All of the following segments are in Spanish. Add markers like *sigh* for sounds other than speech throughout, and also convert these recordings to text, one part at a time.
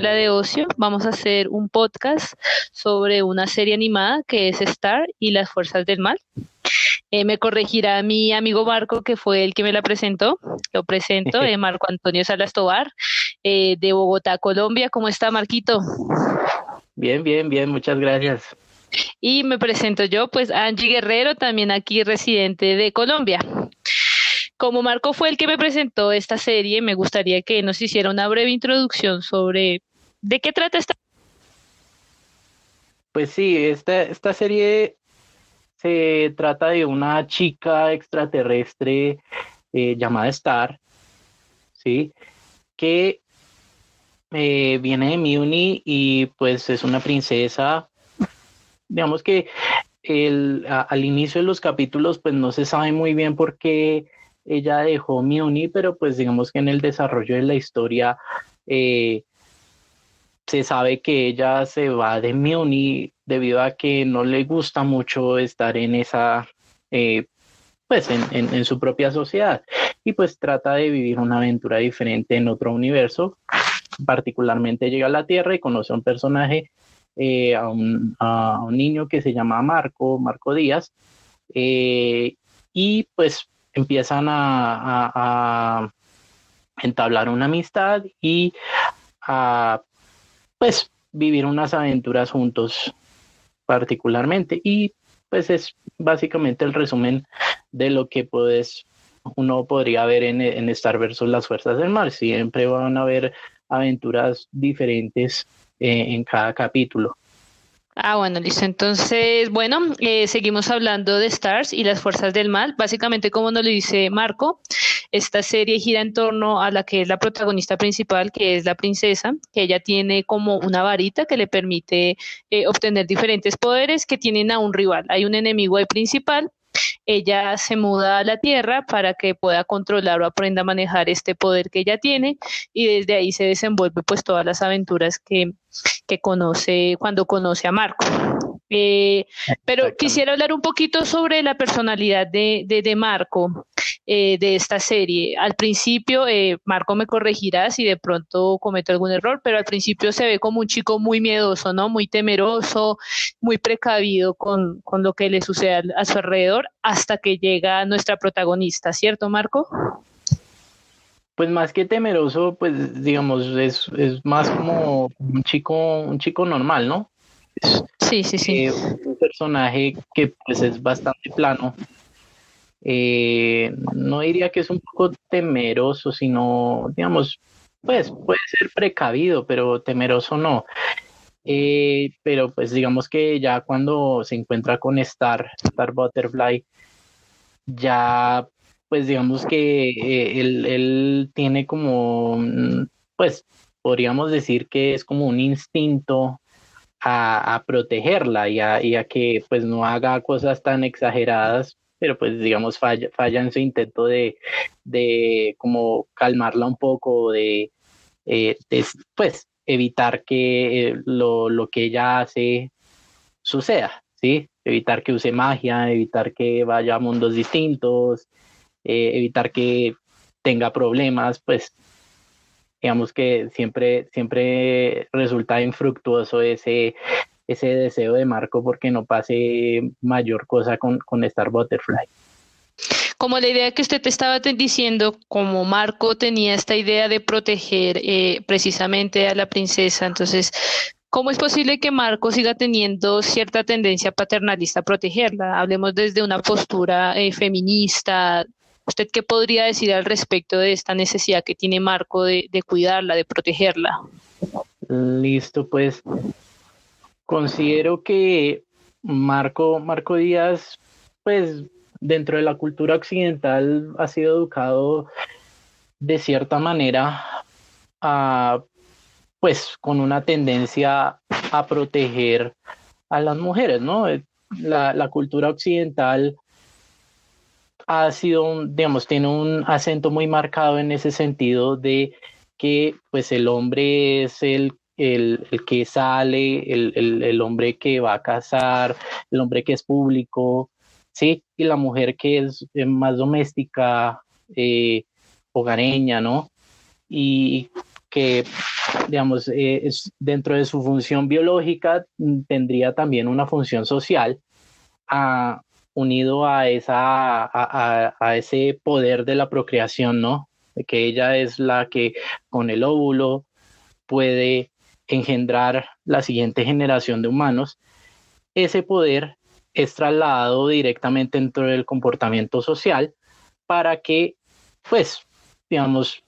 escuela de ocio. Vamos a hacer un podcast sobre una serie animada que es Star y las fuerzas del mal. Eh, me corregirá mi amigo Marco, que fue el que me la presentó. Lo presento, *laughs* eh, Marco Antonio Salastobar, eh, de Bogotá, Colombia. ¿Cómo está, Marquito? Bien, bien, bien, muchas gracias. Y me presento yo, pues Angie Guerrero, también aquí residente de Colombia. Como Marco fue el que me presentó esta serie, me gustaría que nos hiciera una breve introducción sobre de qué trata esta. Pues sí, esta, esta serie se trata de una chica extraterrestre eh, llamada Star, ¿sí? Que eh, viene de Muni y pues es una princesa. Digamos que el, al inicio de los capítulos pues no se sabe muy bien por qué ella dejó Muni, pero pues digamos que en el desarrollo de la historia eh, se sabe que ella se va de Muni debido a que no le gusta mucho estar en esa, eh, pues en, en, su propia sociedad y pues trata de vivir una aventura diferente en otro universo. Particularmente llega a la Tierra y conoce a un personaje, eh, a, un, a, un, niño que se llama Marco, Marco Díaz, y pues empiezan a, entablar una amistad y a pues vivir unas aventuras juntos particularmente. Y pues es básicamente el resumen de lo que puedes uno podría ver en, en Star versus las fuerzas del mar. Siempre van a haber aventuras diferentes eh, en cada capítulo Ah, bueno, listo. Entonces, bueno, eh, seguimos hablando de Stars y las fuerzas del mal. Básicamente, como nos lo dice Marco, esta serie gira en torno a la que es la protagonista principal, que es la princesa, que ella tiene como una varita que le permite eh, obtener diferentes poderes que tienen a un rival. Hay un enemigo principal ella se muda a la Tierra para que pueda controlar o aprenda a manejar este poder que ella tiene y desde ahí se desenvuelve pues todas las aventuras que, que conoce cuando conoce a Marco. Eh, pero quisiera hablar un poquito sobre la personalidad de, de, Marco eh, de esta serie. Al principio, eh, Marco me corregirá si de pronto cometo algún error, pero al principio se ve como un chico muy miedoso, ¿no? Muy temeroso, muy precavido con, con lo que le sucede a, su alrededor hasta que llega nuestra protagonista, ¿cierto, Marco? Pues más que temeroso, pues digamos, es, es más como un chico, un chico normal, ¿no? Sí, sí, sí. Eh, un personaje que pues es bastante plano. Eh, no diría que es un poco temeroso, sino, digamos, pues puede ser precavido, pero temeroso no. Eh, pero pues digamos que ya cuando se encuentra con Star, Star Butterfly, ya pues digamos que él, él tiene como, mm, pues podríamos decir que es como un instinto a, protegerla y a, que pues no haga cosas tan exageradas, pero pues digamos falla, en su intento de, de como calmarla un poco, de, eh, pues evitar que eh, lo, lo, que ella hace suceda, ¿sí? Evitar que use magia, evitar que vaya a mundos distintos, eh, evitar que tenga problemas, pues digamos que siempre, siempre resulta infructuoso ese, ese deseo de Marco porque no pase mayor cosa con, con Star Butterfly. Como la idea que usted te estaba diciendo, como Marco tenía esta idea de proteger eh, precisamente a la princesa, entonces, ¿cómo es posible que Marco siga teniendo cierta tendencia paternalista a protegerla? Hablemos desde una postura eh, feminista, ¿Usted qué podría decir al respecto de esta necesidad que tiene Marco de, cuidarla, de protegerla? Listo, pues considero que Marco, Marco Díaz, pues dentro de la cultura occidental ha sido educado de cierta manera pues con una tendencia a proteger a las mujeres, ¿no? La cultura occidental ha sido, digamos, tiene un acento muy marcado en ese sentido de que pues el hombre es el, el, que sale, el, el, hombre que va a casar, el hombre que es público, ¿sí? Y la mujer que es eh, más doméstica, eh, hogareña, ¿no? Y que digamos, eh, es, dentro de su función biológica mm, tendría también una función social a, unido a, esa, a, ese poder de la procreación, ¿no? Que ella es la que con el óvulo puede engendrar la siguiente generación de humanos. Ese poder es trasladado directamente dentro del comportamiento social para que, pues, digamos,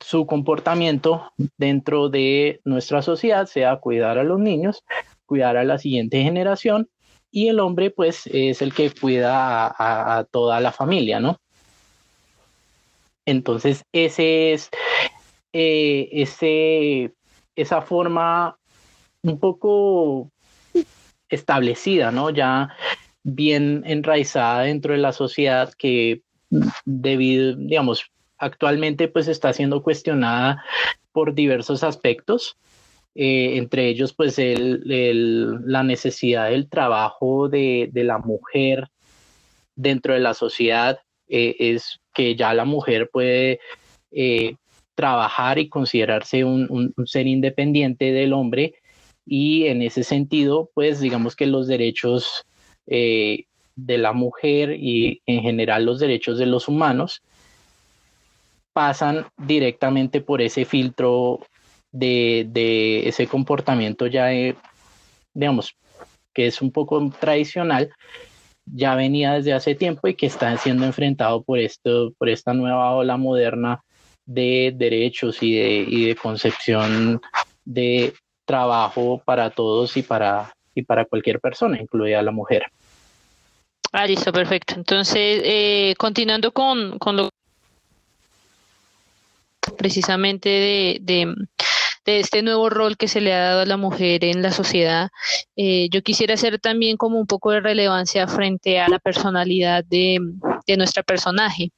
su comportamiento dentro de nuestra sociedad sea cuidar a los niños, cuidar a la siguiente generación y el hombre pues es el que cuida a, toda la familia, ¿no? Entonces ese es eh, ese, esa forma un poco establecida, ¿no? Ya bien enraizada dentro de la sociedad que debido, digamos, actualmente pues está siendo cuestionada por diversos aspectos, eh, entre ellos pues el, la necesidad del trabajo de, la mujer dentro de la sociedad, eh, es que ya la mujer puede eh, trabajar y considerarse un, ser independiente del hombre. Y en ese sentido pues digamos que los derechos de la mujer y en general los derechos de los humanos pasan directamente por ese filtro de, ese comportamiento ya, digamos, que es un poco tradicional, ya venía desde hace tiempo y que está siendo enfrentado por, esto, por esta nueva ola moderna de derechos y de, y de concepción de trabajo para todos y para, y para cualquier persona, incluida la mujer. Ah, listo, perfecto. Entonces, eh, continuando con, con lo precisamente de, este nuevo rol que se le ha dado a la mujer en la sociedad, eh, yo quisiera hacer también como un poco de relevancia frente a la personalidad de, nuestra personaje.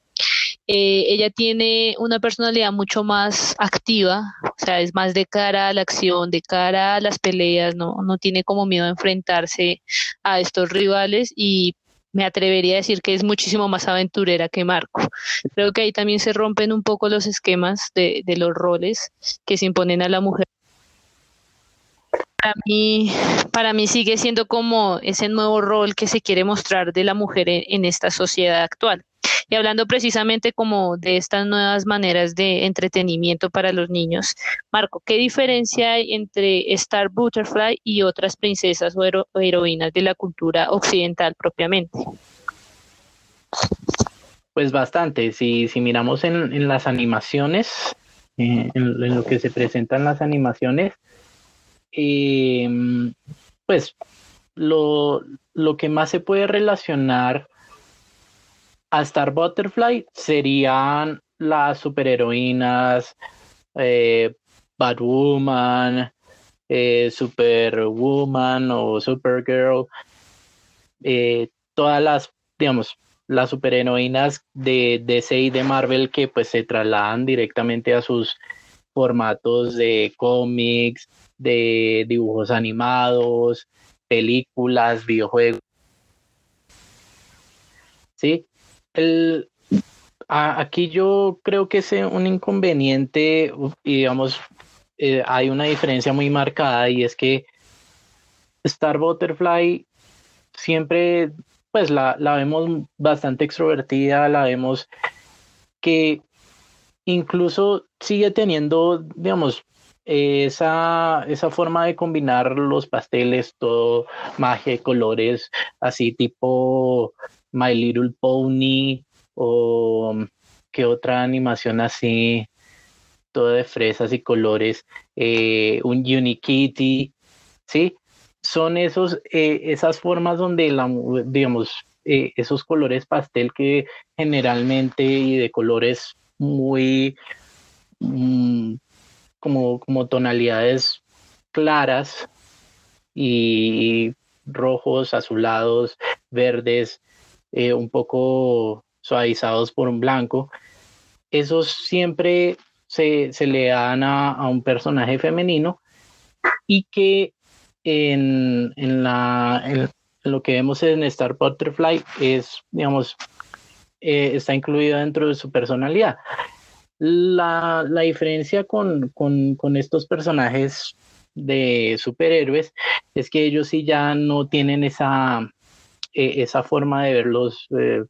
Eh, ella tiene una personalidad mucho más activa, o sea, es más de cara a la acción, de cara a las peleas, no, no tiene como miedo a enfrentarse a estos rivales y me atrevería a decir que es muchísimo más aventurera que Marco. Creo que ahí también se rompen un poco los esquemas de, los roles que se imponen a la mujer. Para mí, para mí sigue siendo como ese nuevo rol que se quiere mostrar de la mujer en esta sociedad actual. Y hablando precisamente como de estas nuevas maneras de entretenimiento para los niños, Marco, ¿qué diferencia hay entre Star Butterfly y otras princesas o, heroínas de la cultura occidental propiamente? Pues bastante. Si, si miramos en, las animaciones, eh, en, lo que se presentan las animaciones, eh, pues lo, lo, que más se puede relacionar Star Butterfly serían las superheroínas, eh, Batwoman, eh, Superwoman o Supergirl, eh, todas las, digamos, las superheroínas de DC y de Marvel que pues se trasladan directamente a sus formatos de cómics, de dibujos animados, películas, videojuegos. ¿Sí? El, aquí yo creo que es un inconveniente y digamos, eh, hay una diferencia muy marcada y es que Star Butterfly siempre, pues la, la vemos bastante extrovertida, la vemos que incluso sigue teniendo, digamos, esa, esa forma de combinar los pasteles, todo magia colores, así tipo My Little Pony o qué otra animación así, toda de fresas y colores, eh, un Unikitty, ¿sí? Son esos, eh, esas formas donde, la, digamos, eh, esos colores pastel que generalmente y de colores muy mm, como tonalidades claras y rojos, azulados, verdes, eh, un poco suavizados por un blanco, esos siempre se, le dan a, un personaje femenino y que en, la, lo que vemos en Star Butterfly es, digamos, eh, está incluido dentro de su personalidad. La, diferencia con, estos personajes de superhéroes es que ellos sí ya no tienen esa, e, esa forma de ver los eh,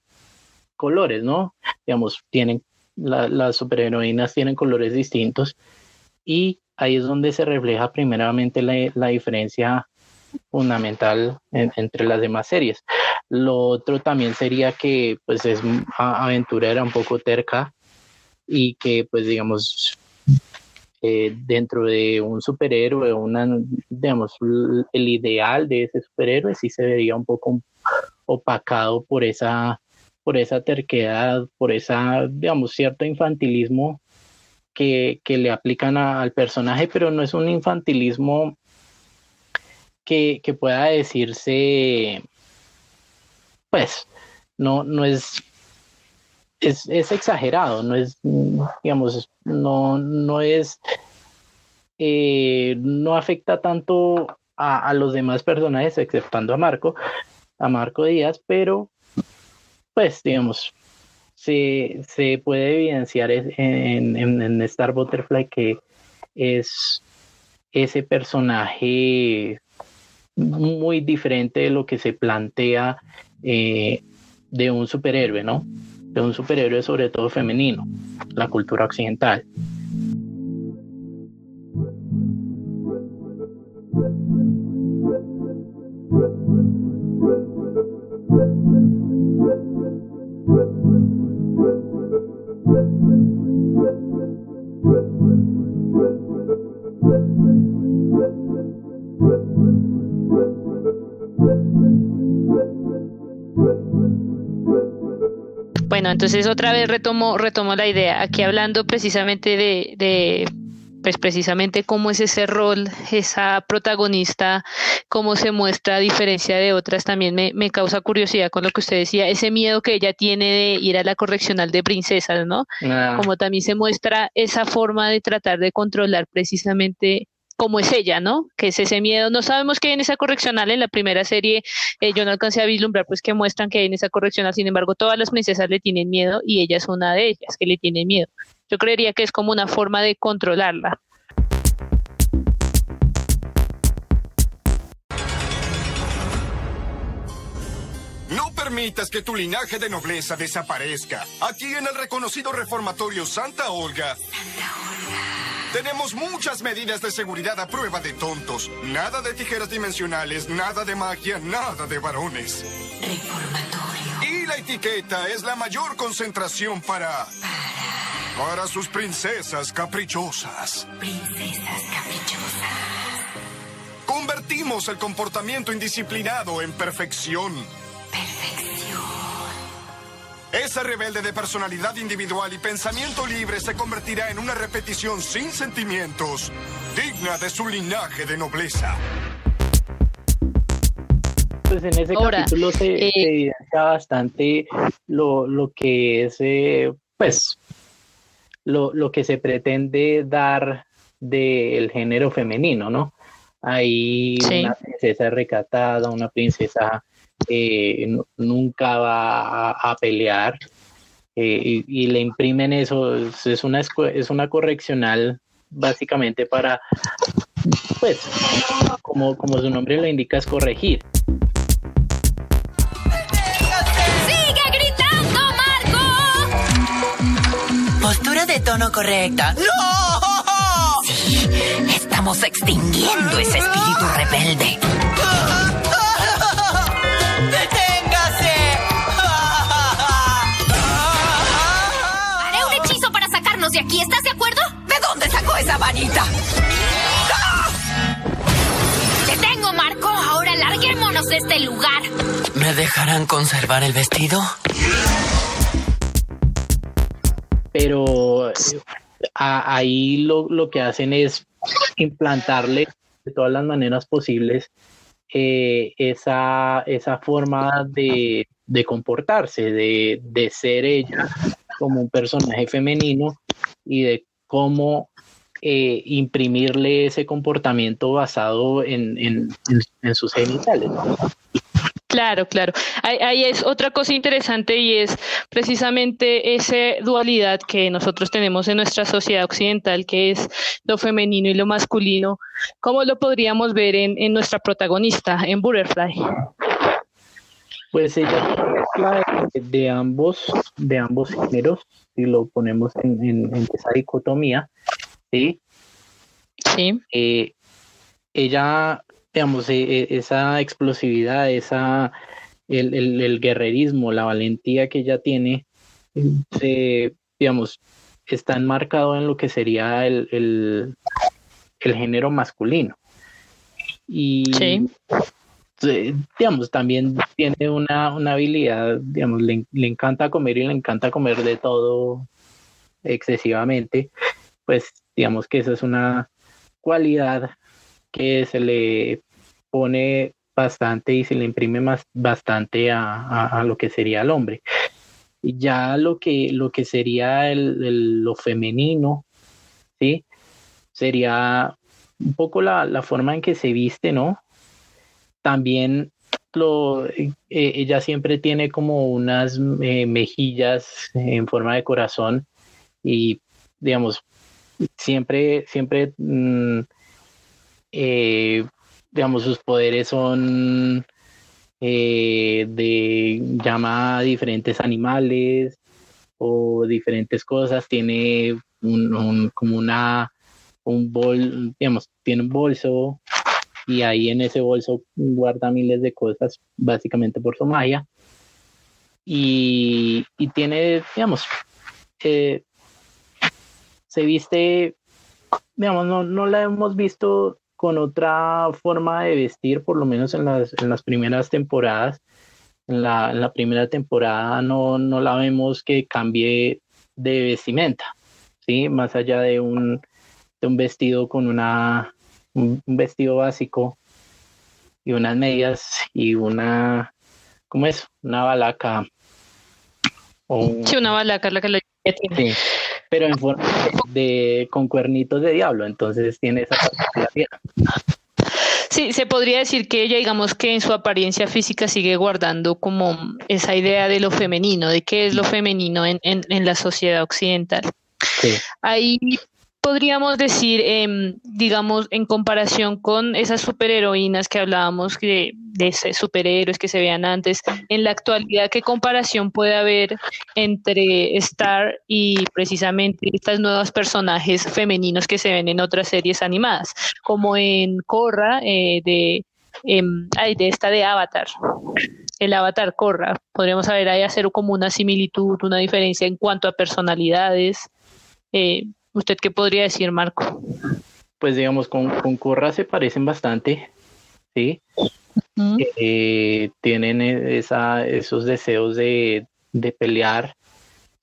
colores, ¿no? Digamos, tienen las superheroínas tienen colores distintos y ahí es donde se refleja primeramente la, diferencia fundamental entre las demás series. Lo otro también sería que pues es aventurera un poco terca y que pues digamos eh, dentro de un superhéroe, una, digamos, el ideal de ese superhéroe sí se vería un poco opacado por esa, por esa terquedad, por esa, digamos, cierto infantilismo que, le aplican al personaje, pero no es un infantilismo que, que pueda decirse, pues, no, no es es, exagerado, no es, digamos, no, no es, eh, no afecta tanto a, los demás personajes, exceptando a Marco, a Marco Díaz, pero pues, digamos, se, se puede evidenciar en, en, Star Butterfly que es ese personaje muy diferente de lo que se plantea eh, de un superhéroe, ¿no? De un superhéroe sobre todo femenino, la cultura occidental. Entonces otra vez retomo, retomo la idea, aquí hablando precisamente de, pues precisamente cómo es ese rol, esa protagonista, cómo se muestra a diferencia de otras, también me, me, causa curiosidad con lo que usted decía, ese miedo que ella tiene de ir a la correccional de princesas, ¿no? Ah. Como también se muestra esa forma de tratar de controlar precisamente como es ella, ¿no? Que es ese miedo. No sabemos qué hay en esa correccional. En la primera serie eh, yo no alcancé a vislumbrar pues que muestran que hay en esa correccional. Sin embargo, todas las princesas le tienen miedo y ella es una de ellas que le tiene miedo. Yo creería que es como una forma de controlarla. No permitas que tu linaje de nobleza desaparezca. Aquí en el reconocido reformatorio Santa Olga. Santa Olga. Tenemos muchas medidas de seguridad a prueba de tontos. Nada de tijeras dimensionales, nada de magia, nada de varones. Reformatorio. Y la etiqueta es la mayor concentración para... Para... Para sus princesas caprichosas. Princesas caprichosas. Convertimos el comportamiento indisciplinado en perfección. Esa rebelde de personalidad individual y pensamiento libre se convertirá en una repetición sin sentimientos, digna de su linaje de nobleza. Pues en ese capítulo se, eh, evidencia bastante lo, que es, eh, pues, lo, lo, que se pretende dar del género femenino, ¿no? Hay una princesa recatada, una princesa eh, nunca va a, pelear eh, y, le imprimen eso, es una, es una correccional básicamente para, pues, como, como su nombre lo indica, es corregir. ¡Sigue gritando, Marco! Postura de tono correcta. ¡No! Sí, estamos extinguiendo ese espíritu rebelde. Aquí. ¿Estás de acuerdo? ¿De dónde sacó esa varita? ¡Te tengo, Marco! Ahora larguémonos de este lugar. ¿Me dejarán conservar el vestido? Pero ahí lo, que hacen es implantarle de todas las maneras posibles eh, esa, esa forma de, comportarse, de, de, ser ella como un personaje femenino y de cómo eh, imprimirle ese comportamiento basado en, sus genitales. Claro, claro. Ahí, es otra cosa interesante y es precisamente esa dualidad que nosotros tenemos en nuestra sociedad occidental, que es lo femenino y lo masculino. ¿Cómo lo podríamos ver en, nuestra protagonista, en Butterfly? Pues ella es de, ambos, de ambos géneros, si lo ponemos en, esa dicotomía, ¿sí? Sí. Eh, ella digamos, e, e, esa explosividad, esa, el, guerrerismo, la valentía que ella tiene, se, digamos, está enmarcado en lo que sería el, género masculino. Y, digamos, también tiene una, habilidad, digamos, le, le, encanta comer y le encanta comer de todo excesivamente, pues digamos que esa es una cualidad que se le pone bastante y se le imprime más bastante a, lo que sería el hombre. Ya lo que, lo que sería el, lo femenino, ¿sí? Sería un poco la, forma en que se viste, ¿no? También lo, eh, ella siempre tiene como unas eh, mejillas en forma de corazón y, digamos, siempre, siempre mm, eh, digamos, sus poderes son eh, de llama a diferentes animales o diferentes cosas, tiene un, como una, un bol, digamos, tiene un bolso y ahí en ese bolso guarda miles de cosas, básicamente por su magia. Y, tiene, digamos, eh, se viste, digamos, no, no la hemos visto con otra forma de vestir, por lo menos en las, en las primeras temporadas. En la, en la primera temporada no, no, la vemos que cambie de vestimenta, ¿sí? Más allá de un, de un vestido con una, un, vestido básico y unas medias y una, ¿cómo es? Una balaca. sí, una balaca la que le tiene. Sí pero en forma de, con cuernitos de diablo, entonces tiene esa particularidad. Sí, se podría decir que ella, digamos que en su apariencia física sigue guardando como esa idea de lo femenino, de qué es lo femenino en, en, en la sociedad occidental. Sí. Ahí podríamos decir, em, digamos, en comparación con esas superheroínas que hablábamos de, de superhéroes que se veían antes, en la actualidad, ¿qué comparación puede haber entre Star y precisamente estas nuevos personajes femeninos que se ven en otras series animadas, como en Korra eh, de, em, de esta de Avatar? el avatar Korra. Podríamos saber ahí hacer como una similitud, una diferencia en cuanto a personalidades. Eh, ¿Usted qué podría decir, Marco? Pues digamos, con, con Corra se parecen bastante, ¿sí? Eh, tienen esa, esos deseos de, pelear,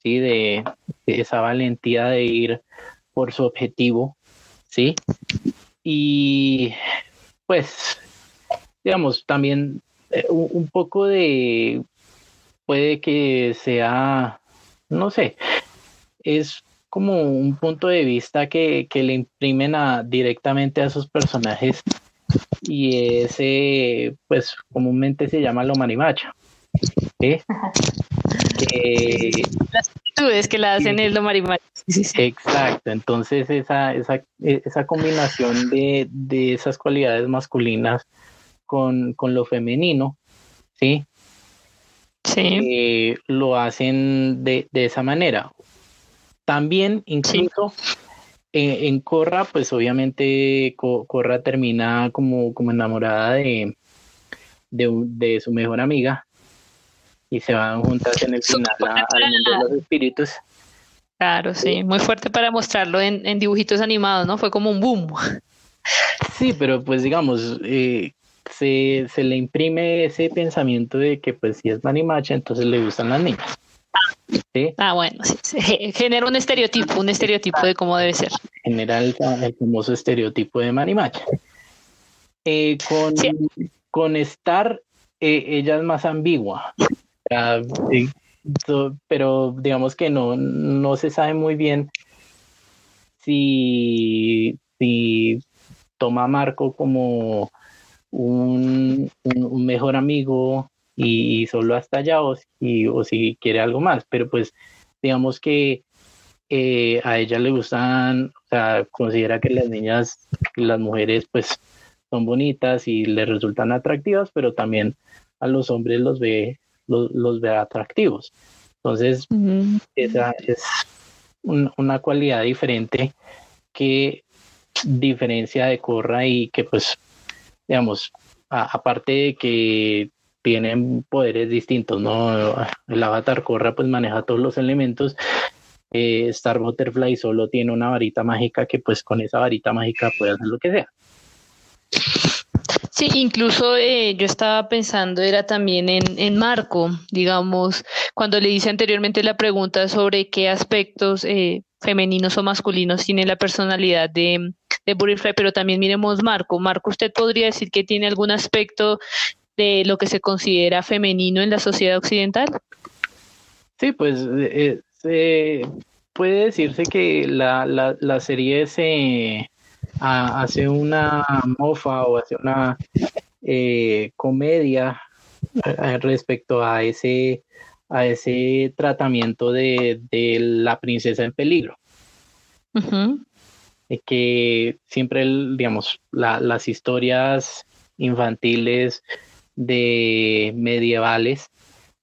¿sí? De, esa valentía de ir por su objetivo, ¿sí? Y pues, digamos, también eh, un poco de, puede que sea, no sé, es como un punto de vista que, le imprimen a, directamente a sus personajes y ese, pues comúnmente se llama lo marimacha. *laughs* Las actitudes que la hacen es lo marimacha. Exacto, entonces esa, esa, esa combinación de, esas cualidades masculinas con, lo femenino, ¿sí? Sí. Eh, lo hacen de, de esa manera. También, incluso eh, en Corra, pues obviamente Corra termina como, como enamorada de, de, su mejor amiga y se van juntas en el final al mundo de los espíritus. Claro, sí, muy fuerte para mostrarlo en, en, dibujitos animados, ¿no? Fue como un boom. Sí, pero pues digamos, eh, se, se, le imprime ese pensamiento de que pues si es manimacha, entonces le gustan las niñas. Ah, bueno, sí, *laughs* genera un estereotipo, un estereotipo de cómo debe ser. Genera el, famoso estereotipo de Manimacha. Eh, con, con Star, eh, ella es más ambigua, pero digamos que no, no se sabe muy bien si, si toma a Marco como un, un mejor amigo y, solo hasta allá o si, o si quiere algo más, pero pues digamos que eh, a ella le gustan, o sea, considera que las niñas, las mujeres pues son bonitas y le resultan atractivas, pero también a los hombres los ve, los, ve atractivos. Entonces, esa es una cualidad diferente que diferencia de Corra y que pues, digamos, aparte de que tienen poderes distintos, ¿no? El avatar Corra pues maneja todos los elementos. Eh, Star Butterfly solo tiene una varita mágica que pues con esa varita mágica puede hacer lo que sea. Sí, incluso eh, yo estaba pensando, era también en, Marco, digamos, cuando le hice anteriormente la pregunta sobre qué aspectos eh, femeninos o masculinos tiene la personalidad de, de Butterfly, pero también miremos Marco. Marco, ¿usted podría decir que tiene algún aspecto de lo que se considera femenino en la sociedad occidental? Sí, pues eh, puede decirse que la, la, la serie se hace una mofa o hace una eh, comedia eh, respecto a ese, a ese tratamiento de, la princesa en peligro. que siempre, digamos, las historias infantiles de medievales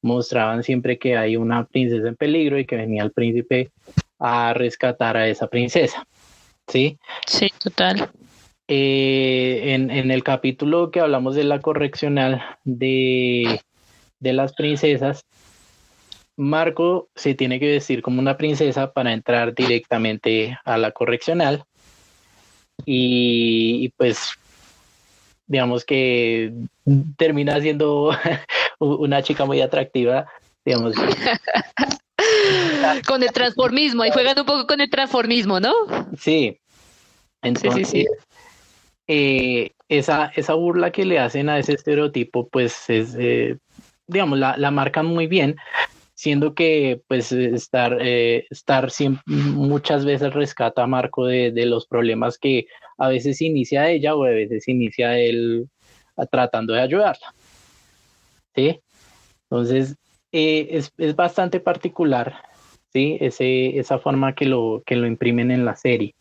mostraban siempre que hay una princesa en peligro y que venía el príncipe a rescatar a esa princesa. ¿sí? Sí, total. Eh, en, el capítulo que hablamos de la correccional de, las princesas, Marco se tiene que vestir como una princesa para entrar directamente a la correccional. Y, pues, digamos que termina siendo *laughs* una chica muy atractiva, digamos. *laughs* con el transformismo, y juegan un poco con el transformismo, ¿no? Sí. Entonces, eh, esa, esa burla que le hacen a ese estereotipo, pues es, eh, digamos, la, la marcan muy bien, siendo que pues estar, eh, estar siempre, muchas veces rescata a Marco de, de, los problemas que a veces inicia ella o a veces inicia él tratando de ayudarla. ¿Sí? Entonces, es, es, bastante particular ¿sí? Ese, esa forma que lo, que lo imprimen en la serie.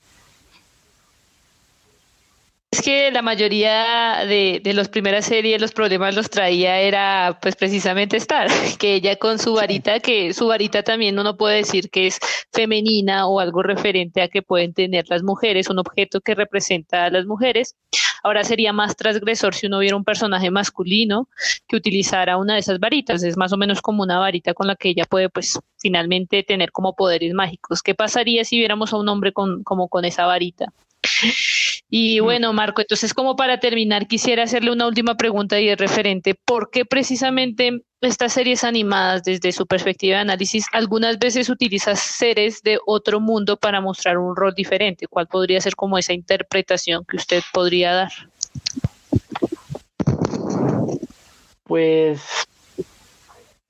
Es que la mayoría de, de las primeras series los problemas los traía era pues precisamente estar, *laughs* que ella con su varita, que su varita también uno puede decir que es femenina o algo referente a que pueden tener las mujeres, un objeto que representa a las mujeres. Ahora sería más transgresor si uno viera un personaje masculino que utilizara una de esas varitas, es más o menos como una varita con la que ella puede pues finalmente tener como poderes mágicos. ¿Qué pasaría si viéramos a un hombre con, como con esa varita? Y bueno, Marco, entonces como para terminar, quisiera hacerle una última pregunta y es referente, ¿por qué precisamente estas series animadas, desde su perspectiva de análisis, algunas veces utilizan seres de otro mundo para mostrar un rol diferente? ¿Cuál podría ser como esa interpretación que usted podría dar? Pues,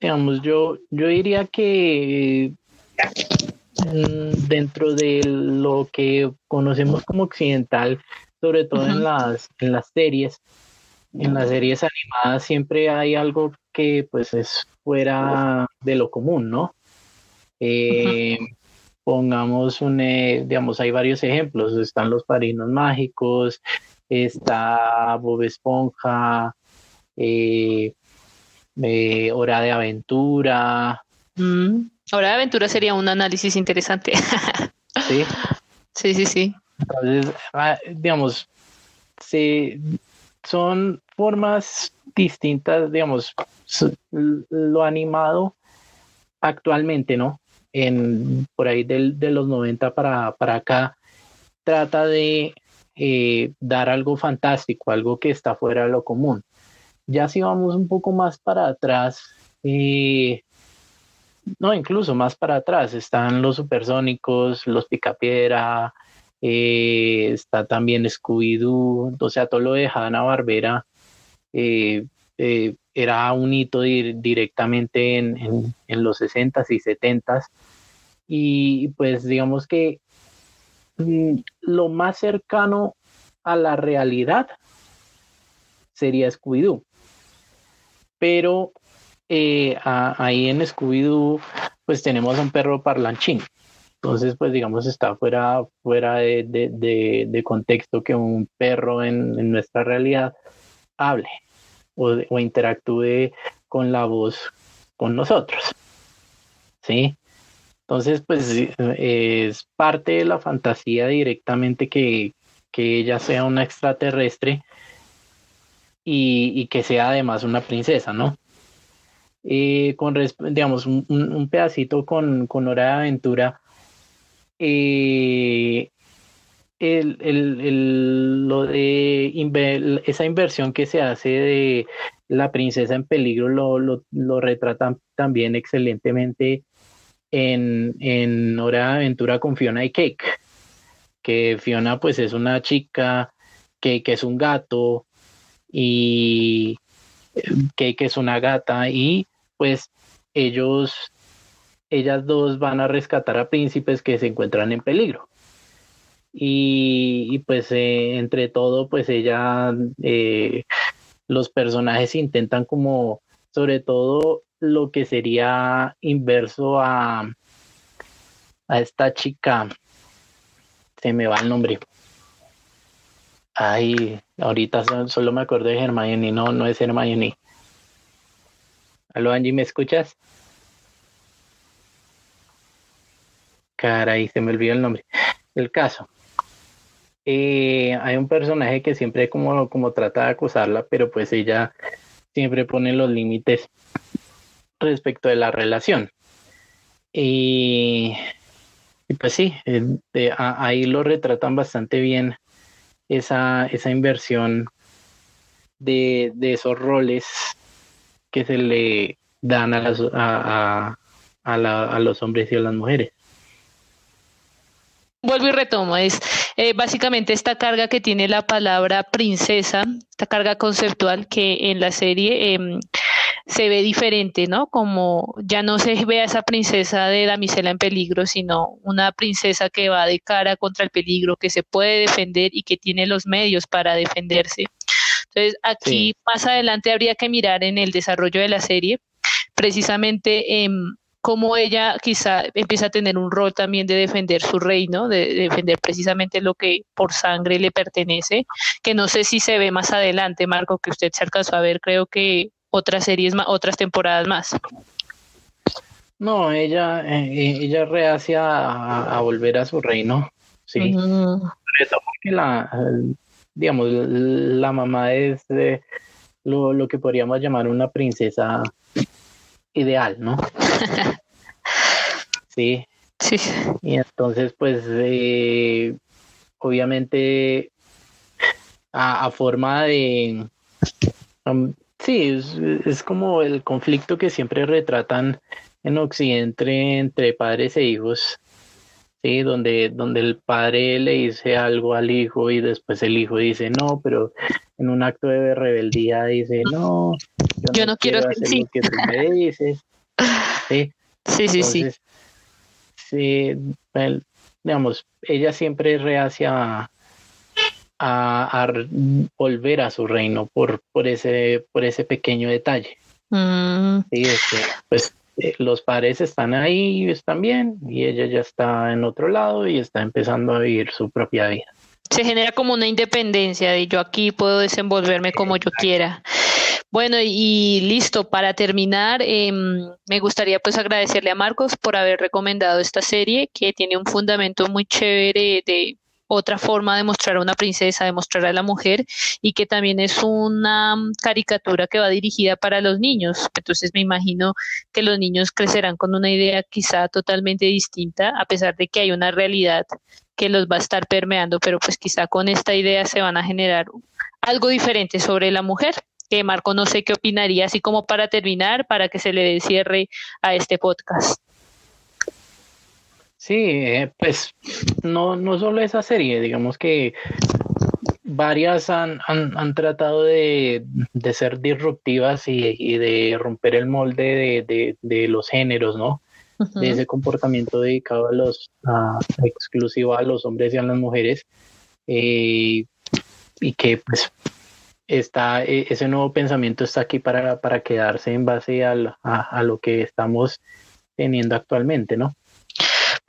digamos, yo, yo diría que Mm, dentro de lo que conocemos como occidental, sobre todo en, las, en las series, en las series animadas siempre hay algo que pues es fuera de lo común, ¿no? Eh, pongamos un, eh, digamos, hay varios ejemplos, están los parinos mágicos, está Bob Esponja, eh, Hora de Aventura, mm. Ahora de aventura sería un análisis interesante. *laughs* sí. Sí, sí, sí. Entonces, ah, digamos, son formas distintas, digamos, lo animado actualmente, ¿no? En, por ahí del, de los 90 para, para acá, trata de eh, dar algo fantástico, algo que está fuera de lo común. Ya si vamos un poco más para atrás, eh, no, incluso más para atrás están los supersónicos, los picapiedra, eh, está también Scooby-Doo, o sea, todo lo de Hanna Barbera eh, eh, era un hito directamente en, los 60s y 70s. Y pues digamos que mm, lo más cercano a la realidad sería Scooby-Doo. Pero eh, ahí en Scooby-Doo, pues tenemos un perro parlanchín. Entonces, pues digamos, está fuera, fuera de, contexto que un perro en, nuestra realidad hable o, interactúe con la voz con nosotros. ¿Sí? Entonces, pues es parte de la fantasía directamente que, ella sea una extraterrestre y, que sea además una princesa, ¿no? Eh, con, digamos, un, pedacito con, con Hora de Aventura eh, el, lo de esa inversión que se hace de la princesa en peligro lo, lo, retratan también excelentemente en, en Hora de Aventura con Fiona y Cake, que Fiona pues es una chica, que es un gato y Cake es una gata y pues ellos ellas dos van a rescatar a príncipes que se encuentran en peligro. Y, pues eh, entre todo, pues ella, eh, los personajes intentan como, sobre todo lo que sería inverso a, a esta chica, se me va el nombre. Ay, ahorita solo me acuerdo de Hermione, no, no es Hermione. Aló Angie, ¿me escuchas? Caray, se me olvidó el nombre. El caso. Eh, hay un personaje que siempre como, como trata de acusarla, pero pues ella siempre pone los límites respecto de la relación. Y, pues sí, eh, ahí lo retratan bastante bien esa, esa inversión de, esos roles que se le dan a, las, a, a los hombres y a las mujeres. Vuelvo y retomo, es eh, básicamente esta carga que tiene la palabra princesa, esta carga conceptual que en la serie em, se ve diferente, ¿no? Como ya no se ve a esa princesa de damisela en peligro, sino una princesa que va de cara contra el peligro, que se puede defender y que tiene los medios para defenderse. Entonces, aquí más adelante habría que mirar en el desarrollo de la serie precisamente em, cómo ella quizá empieza a tener un rol también de defender su reino, de, defender precisamente lo que por sangre le pertenece, que no sé si se ve más adelante, Marco, que usted se alcanzó a ver, creo que otras series, más, otras temporadas más. No, ella, eh, ella reacia a, volver a su reino, sí. la, digamos, la mamá es lo, lo que podríamos llamar una princesa ideal, ¿no? *laughs* sí. Sí. Y entonces, pues, eh, obviamente, a, forma de... Um, sí, es, como el conflicto que siempre retratan en Occidente entre padres e hijos, ¿sí? Donde, donde el padre le dice algo al hijo y después el hijo dice no, pero en un acto de rebeldía dice no, yo, no, quiero, hacer lo que tú me dices. *laughs* Sí, sí, sí. sí. sí digamos, ella siempre es reacia a, volver a su reino por, por, ese, por ese pequeño detalle. Mm. Sí, pues eh, los padres están ahí y están bien, y ella ya está en otro lado y está empezando a vivir su propia vida. Se genera como una independencia de yo aquí puedo desenvolverme como yo quiera. Bueno, y listo, para terminar, em, me gustaría pues agradecerle a Marcos por haber recomendado esta serie que tiene un fundamento muy chévere de otra forma de mostrar a una princesa, de mostrar a la mujer y que también es una caricatura que va dirigida para los niños. Entonces me imagino que los niños crecerán con una idea quizá totalmente distinta, a pesar de que hay una realidad que los va a estar permeando, pero pues quizá con esta idea se van a generar algo diferente sobre la mujer que Marco no sé qué opinaría, así como para terminar, para que se le dé cierre a este podcast. Sí, eh, pues no, no solo esa serie, digamos que varias han, han, tratado de, ser disruptivas y, de romper el molde de, los géneros, ¿no? De ese comportamiento dedicado a los, exclusivo a los hombres y a las mujeres. Eh, y que pues está, e, ese nuevo pensamiento está aquí para, para quedarse en base a, a, lo que estamos teniendo actualmente, ¿no?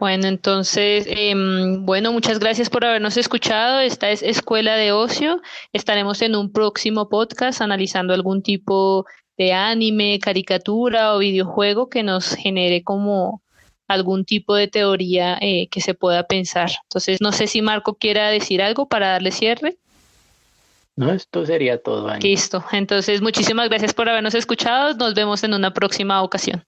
Bueno, entonces, em, bueno, muchas gracias por habernos escuchado. Esta es Escuela de Ocio. Estaremos en un próximo podcast analizando algún tipo de anime, caricatura o videojuego que nos genere como algún tipo de teoría eh, que se pueda pensar. Entonces, no sé si Marco quiera decir algo para darle cierre. No, esto sería todo. Listo. Entonces, muchísimas gracias por habernos escuchado. Nos vemos en una próxima ocasión.